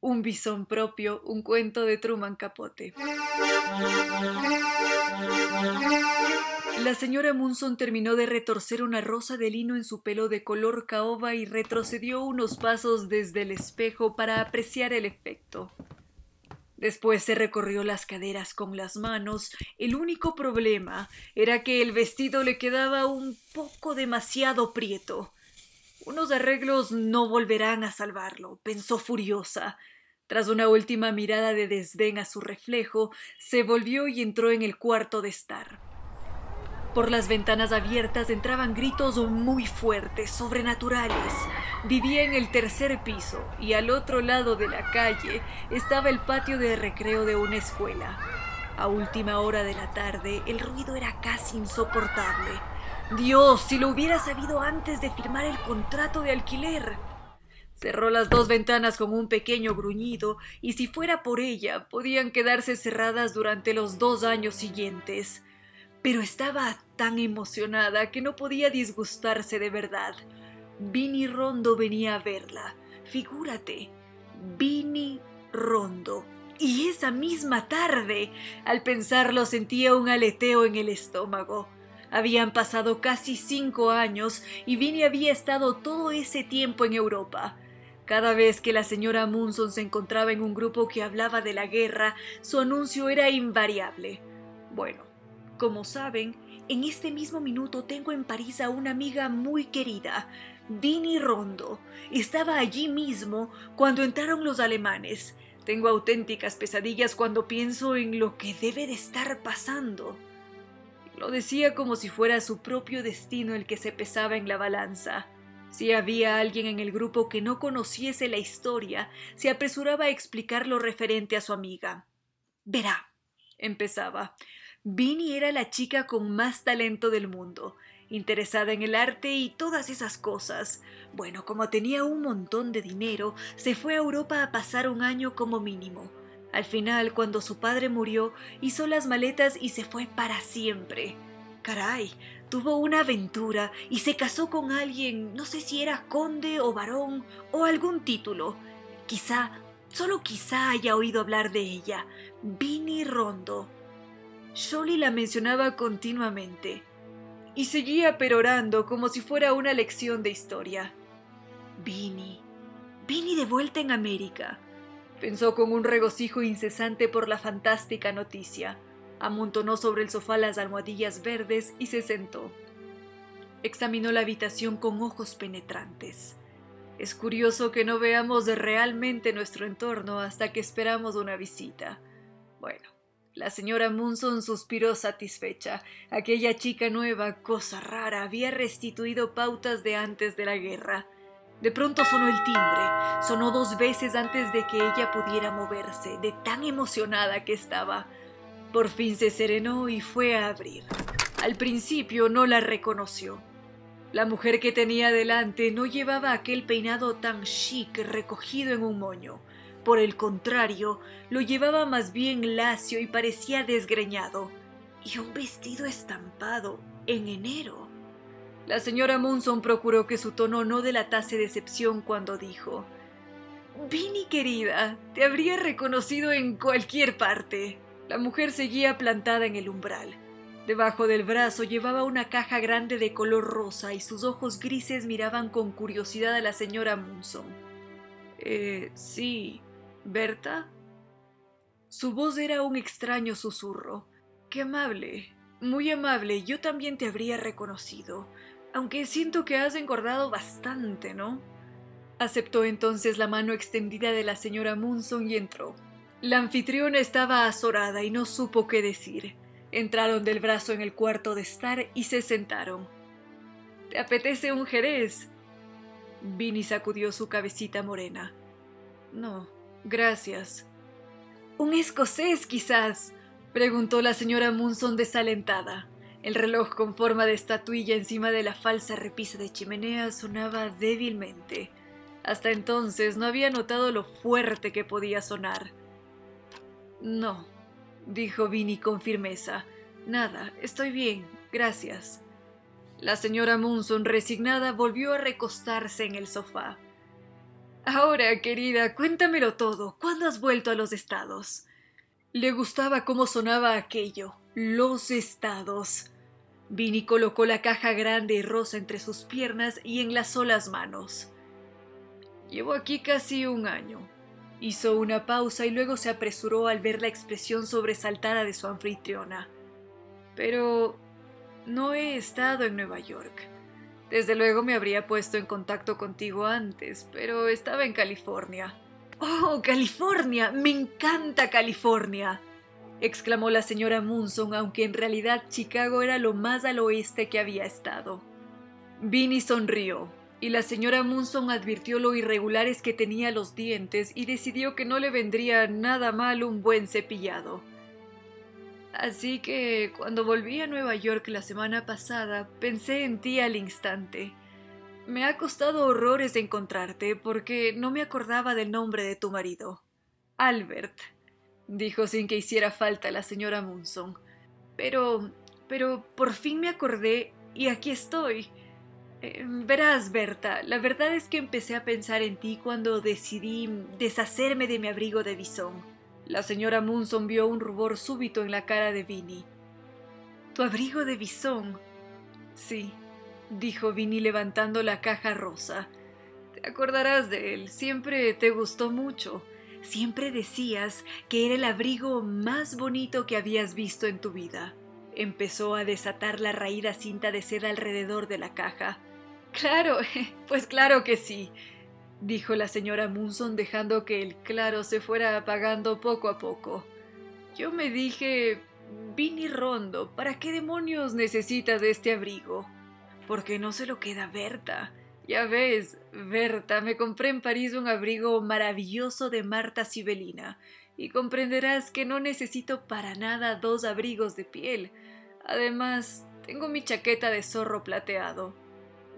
Un bisón propio, un cuento de Truman Capote. La señora Munson terminó de retorcer una rosa de lino en su pelo de color caoba y retrocedió unos pasos desde el espejo para apreciar el efecto. Después se recorrió las caderas con las manos. El único problema era que el vestido le quedaba un poco demasiado prieto. Unos arreglos no volverán a salvarlo, pensó furiosa. Tras una última mirada de desdén a su reflejo, se volvió y entró en el cuarto de estar. Por las ventanas abiertas entraban gritos muy fuertes, sobrenaturales. Vivía en el tercer piso y al otro lado de la calle estaba el patio de recreo de una escuela. A última hora de la tarde el ruido era casi insoportable. Dios, si lo hubiera sabido antes de firmar el contrato de alquiler. Cerró las dos ventanas con un pequeño gruñido y si fuera por ella podían quedarse cerradas durante los dos años siguientes pero estaba tan emocionada que no podía disgustarse de verdad. Vini Rondo venía a verla. Figúrate, Vini Rondo. Y esa misma tarde, al pensarlo, sentía un aleteo en el estómago. Habían pasado casi cinco años y Vini había estado todo ese tiempo en Europa. Cada vez que la señora Munson se encontraba en un grupo que hablaba de la guerra, su anuncio era invariable. Bueno, como saben, en este mismo minuto tengo en París a una amiga muy querida, Vini Rondo. Estaba allí mismo cuando entraron los alemanes. Tengo auténticas pesadillas cuando pienso en lo que debe de estar pasando. Lo decía como si fuera su propio destino el que se pesaba en la balanza. Si había alguien en el grupo que no conociese la historia, se apresuraba a explicar lo referente a su amiga. Verá, empezaba, Vinnie era la chica con más talento del mundo, interesada en el arte y todas esas cosas. Bueno, como tenía un montón de dinero, se fue a Europa a pasar un año como mínimo. Al final, cuando su padre murió, hizo las maletas y se fue para siempre. Caray, tuvo una aventura y se casó con alguien, no sé si era conde o varón o algún título. Quizá, solo quizá haya oído hablar de ella. Vinnie Rondo. Sholly la mencionaba continuamente y seguía perorando como si fuera una lección de historia. Vini, Vini de vuelta en América, pensó con un regocijo incesante por la fantástica noticia. Amontonó sobre el sofá las almohadillas verdes y se sentó. Examinó la habitación con ojos penetrantes. Es curioso que no veamos realmente nuestro entorno hasta que esperamos una visita. Bueno, la señora Munson suspiró satisfecha. Aquella chica nueva, cosa rara, había restituido pautas de antes de la guerra. De pronto sonó el timbre. Sonó dos veces antes de que ella pudiera moverse, de tan emocionada que estaba. Por fin se serenó y fue a abrir. Al principio no la reconoció. La mujer que tenía delante no llevaba aquel peinado tan chic recogido en un moño. Por el contrario, lo llevaba más bien lacio y parecía desgreñado. Y un vestido estampado en enero. La señora Munson procuró que su tono no delatase decepción cuando dijo Vini querida, te habría reconocido en cualquier parte. La mujer seguía plantada en el umbral. Debajo del brazo llevaba una caja grande de color rosa y sus ojos grises miraban con curiosidad a la señora Munson. Eh, sí, ¿Berta? Su voz era un extraño susurro. Qué amable, muy amable, yo también te habría reconocido, aunque siento que has engordado bastante, ¿no? Aceptó entonces la mano extendida de la señora Munson y entró. La anfitriona estaba azorada y no supo qué decir. Entraron del brazo en el cuarto de estar y se sentaron. ¿Te apetece un jerez? Vini sacudió su cabecita morena. No, Gracias. ¿Un escocés, quizás? preguntó la señora Munson desalentada. El reloj con forma de estatuilla encima de la falsa repisa de chimenea sonaba débilmente. Hasta entonces no había notado lo fuerte que podía sonar. No, dijo Vinny con firmeza. Nada, estoy bien, gracias. La señora Munson, resignada, volvió a recostarse en el sofá. Ahora, querida, cuéntamelo todo. ¿Cuándo has vuelto a los estados? Le gustaba cómo sonaba aquello. Los estados. Vinny colocó la caja grande y rosa entre sus piernas y enlazó las manos. Llevo aquí casi un año. Hizo una pausa y luego se apresuró al ver la expresión sobresaltada de su anfitriona. Pero no he estado en Nueva York. Desde luego me habría puesto en contacto contigo antes, pero estaba en California. ¡Oh, California! ¡Me encanta California! Exclamó la señora Munson, aunque en realidad Chicago era lo más al oeste que había estado. Vinny sonrió, y la señora Munson advirtió lo irregulares que tenía los dientes y decidió que no le vendría nada mal un buen cepillado. Así que cuando volví a Nueva York la semana pasada, pensé en ti al instante. Me ha costado horrores encontrarte porque no me acordaba del nombre de tu marido. Albert, dijo sin que hiciera falta la señora Munson. Pero, pero por fin me acordé y aquí estoy. Eh, verás, Berta, la verdad es que empecé a pensar en ti cuando decidí deshacerme de mi abrigo de bisón. La señora Munson vio un rubor súbito en la cara de Vinny. ¿Tu abrigo de bisón? Sí, dijo Vinny levantando la caja rosa. Te acordarás de él, siempre te gustó mucho. Siempre decías que era el abrigo más bonito que habías visto en tu vida. Empezó a desatar la raída cinta de seda alrededor de la caja. Claro, pues claro que sí, dijo la señora Munson dejando que el claro se fuera apagando poco a poco. Yo me dije, Vini Rondo, ¿para qué demonios necesitas de este abrigo? Porque no se lo queda Berta. Ya ves, Berta, me compré en París un abrigo maravilloso de Marta Sibelina, y comprenderás que no necesito para nada dos abrigos de piel. Además, tengo mi chaqueta de zorro plateado.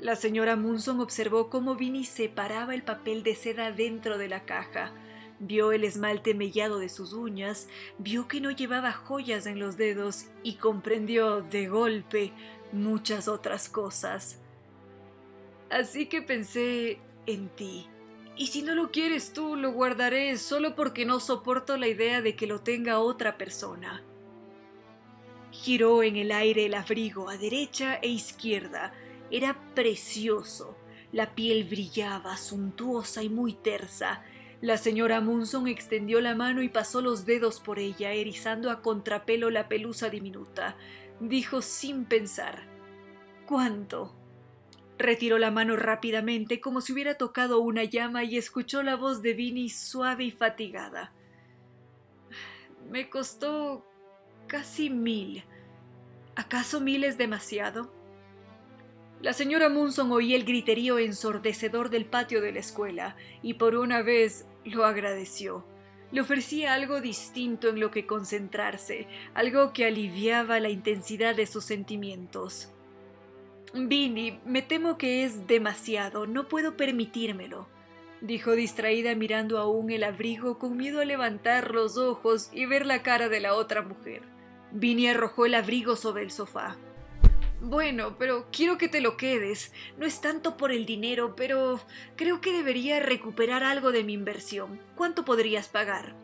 La señora Munson observó cómo Vinny separaba el papel de seda dentro de la caja. Vio el esmalte mellado de sus uñas, vio que no llevaba joyas en los dedos y comprendió de golpe muchas otras cosas. Así que pensé en ti. Y si no lo quieres tú, lo guardaré solo porque no soporto la idea de que lo tenga otra persona. Giró en el aire el abrigo a derecha e izquierda, era precioso. La piel brillaba, suntuosa y muy tersa. La señora Munson extendió la mano y pasó los dedos por ella, erizando a contrapelo la pelusa diminuta. Dijo sin pensar. ¿Cuánto? Retiró la mano rápidamente como si hubiera tocado una llama y escuchó la voz de Vinny suave y fatigada. Me costó casi mil. ¿Acaso mil es demasiado? La señora Munson oía el griterío ensordecedor del patio de la escuela y por una vez lo agradeció. Le ofrecía algo distinto en lo que concentrarse, algo que aliviaba la intensidad de sus sentimientos. Vinny, me temo que es demasiado, no puedo permitírmelo, dijo distraída mirando aún el abrigo con miedo a levantar los ojos y ver la cara de la otra mujer. Vinny arrojó el abrigo sobre el sofá. Bueno, pero quiero que te lo quedes. No es tanto por el dinero, pero creo que debería recuperar algo de mi inversión. ¿Cuánto podrías pagar?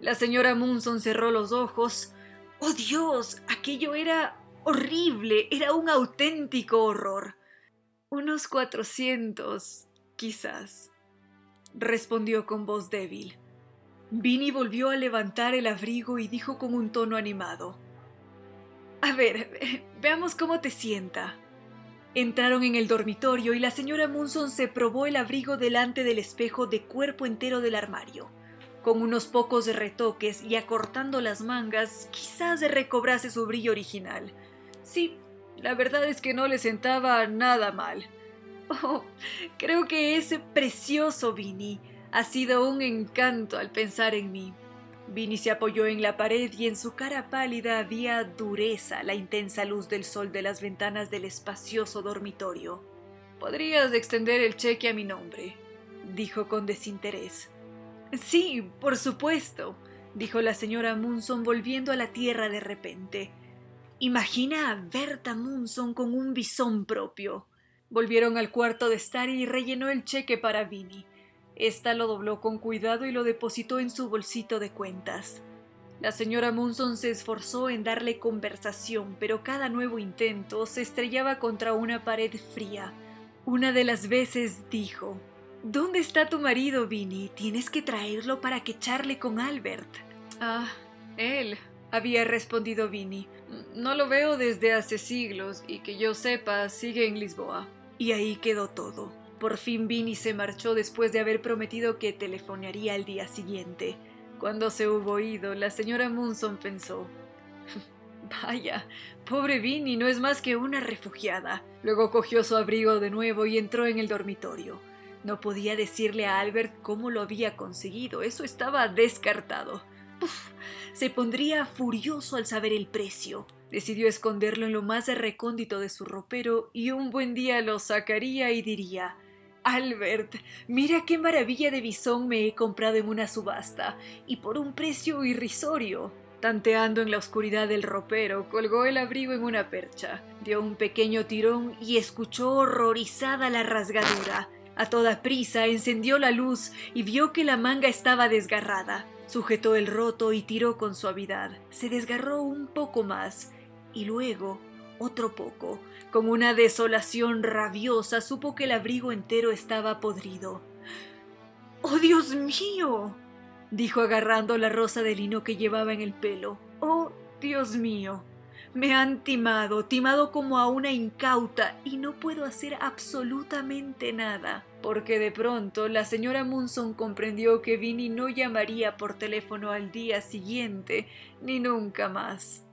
La señora Munson cerró los ojos. ¡Oh Dios! Aquello era horrible. Era un auténtico horror. Unos cuatrocientos, quizás, respondió con voz débil. Vinny volvió a levantar el abrigo y dijo con un tono animado. A ver, veamos cómo te sienta. Entraron en el dormitorio y la señora Munson se probó el abrigo delante del espejo de cuerpo entero del armario. Con unos pocos retoques y acortando las mangas, quizás recobrase su brillo original. Sí, la verdad es que no le sentaba nada mal. Oh, creo que ese precioso Vinny ha sido un encanto al pensar en mí. Vinny se apoyó en la pared y en su cara pálida había dureza la intensa luz del sol de las ventanas del espacioso dormitorio. Podrías extender el cheque a mi nombre, dijo con desinterés. Sí, por supuesto, dijo la señora Munson volviendo a la tierra de repente. Imagina a Berta Munson con un bisón propio. Volvieron al cuarto de estar y rellenó el cheque para Vinny. Esta lo dobló con cuidado y lo depositó en su bolsito de cuentas. La señora Munson se esforzó en darle conversación, pero cada nuevo intento se estrellaba contra una pared fría. Una de las veces dijo ¿Dónde está tu marido, Vinny? Tienes que traerlo para que charle con Albert. Ah, él, había respondido Vinny. No lo veo desde hace siglos y que yo sepa sigue en Lisboa. Y ahí quedó todo. Por fin Vinny se marchó después de haber prometido que telefonearía al día siguiente. Cuando se hubo ido, la señora Munson pensó Vaya, pobre Vinny no es más que una refugiada. Luego cogió su abrigo de nuevo y entró en el dormitorio. No podía decirle a Albert cómo lo había conseguido, eso estaba descartado. Se pondría furioso al saber el precio. Decidió esconderlo en lo más recóndito de su ropero y un buen día lo sacaría y diría Albert, mira qué maravilla de bisón me he comprado en una subasta, y por un precio irrisorio. Tanteando en la oscuridad del ropero, colgó el abrigo en una percha, dio un pequeño tirón y escuchó horrorizada la rasgadura. A toda prisa encendió la luz y vio que la manga estaba desgarrada. Sujetó el roto y tiró con suavidad. Se desgarró un poco más y luego otro poco. Con una desolación rabiosa supo que el abrigo entero estaba podrido. ¡Oh, Dios mío! dijo agarrando la rosa de lino que llevaba en el pelo. ¡Oh, Dios mío! Me han timado, timado como a una incauta, y no puedo hacer absolutamente nada. Porque de pronto la señora Munson comprendió que Vinny no llamaría por teléfono al día siguiente, ni nunca más.